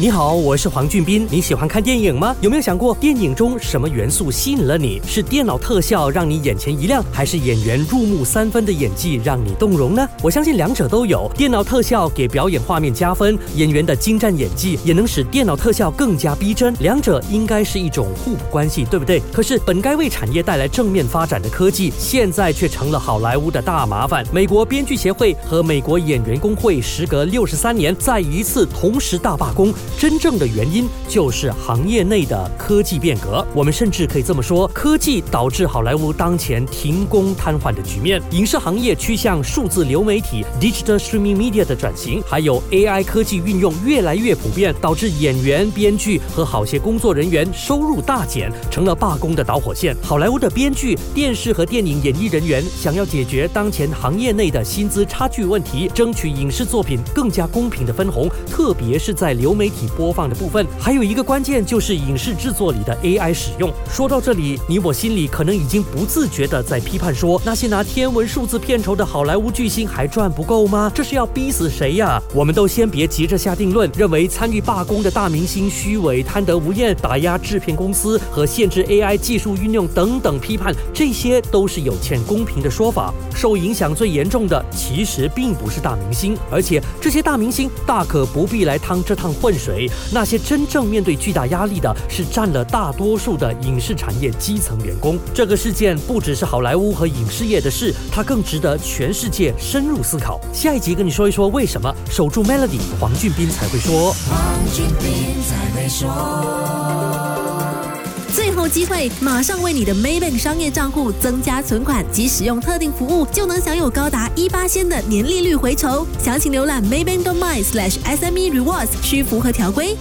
你好，我是黄俊斌。你喜欢看电影吗？有没有想过电影中什么元素吸引了你？是电脑特效让你眼前一亮，还是演员入木三分的演技让你动容呢？我相信两者都有。电脑特效给表演画面加分，演员的精湛演技也能使电脑特效更加逼真。两者应该是一种互补关系，对不对？可是本该为产业带来正面发展的科技，现在却成了好莱坞的大麻烦。美国编剧协会和美国演员工会时隔六十三年再一次同时大罢工。真正的原因就是行业内的科技变革。我们甚至可以这么说，科技导致好莱坞当前停工瘫痪的局面。影视行业趋向数字流媒体 （digital streaming media） 的转型，还有 AI 科技运用越来越普遍，导致演员、编剧和好些工作人员收入大减，成了罢工的导火线。好莱坞的编剧、电视和电影演艺人员想要解决当前行业内的薪资差距问题，争取影视作品更加公平的分红，特别是在流媒体。播放的部分，还有一个关键就是影视制作里的 AI 使用。说到这里，你我心里可能已经不自觉的在批判说，那些拿天文数字片酬的好莱坞巨星还赚不够吗？这是要逼死谁呀？我们都先别急着下定论，认为参与罢工的大明星虚伪、贪得无厌、打压制片公司和限制 AI 技术运用等等批判，这些都是有欠公平的说法。受影响最严重的其实并不是大明星，而且这些大明星大可不必来趟这趟浑水那些真正面对巨大压力的是占了大多数的影视产业基层员工。这个事件不只是好莱坞和影视业的事，它更值得全世界深入思考。下一集跟你说一说为什么守住 Melody，黄俊斌才会说。黄俊斌才会说。最后机会，马上为你的 Maybank 商业账户增加存款及使用特定服务，就能享有高达一八仙的年利率回酬。详情浏览 Maybank.my/SME Rewards，需符合条规。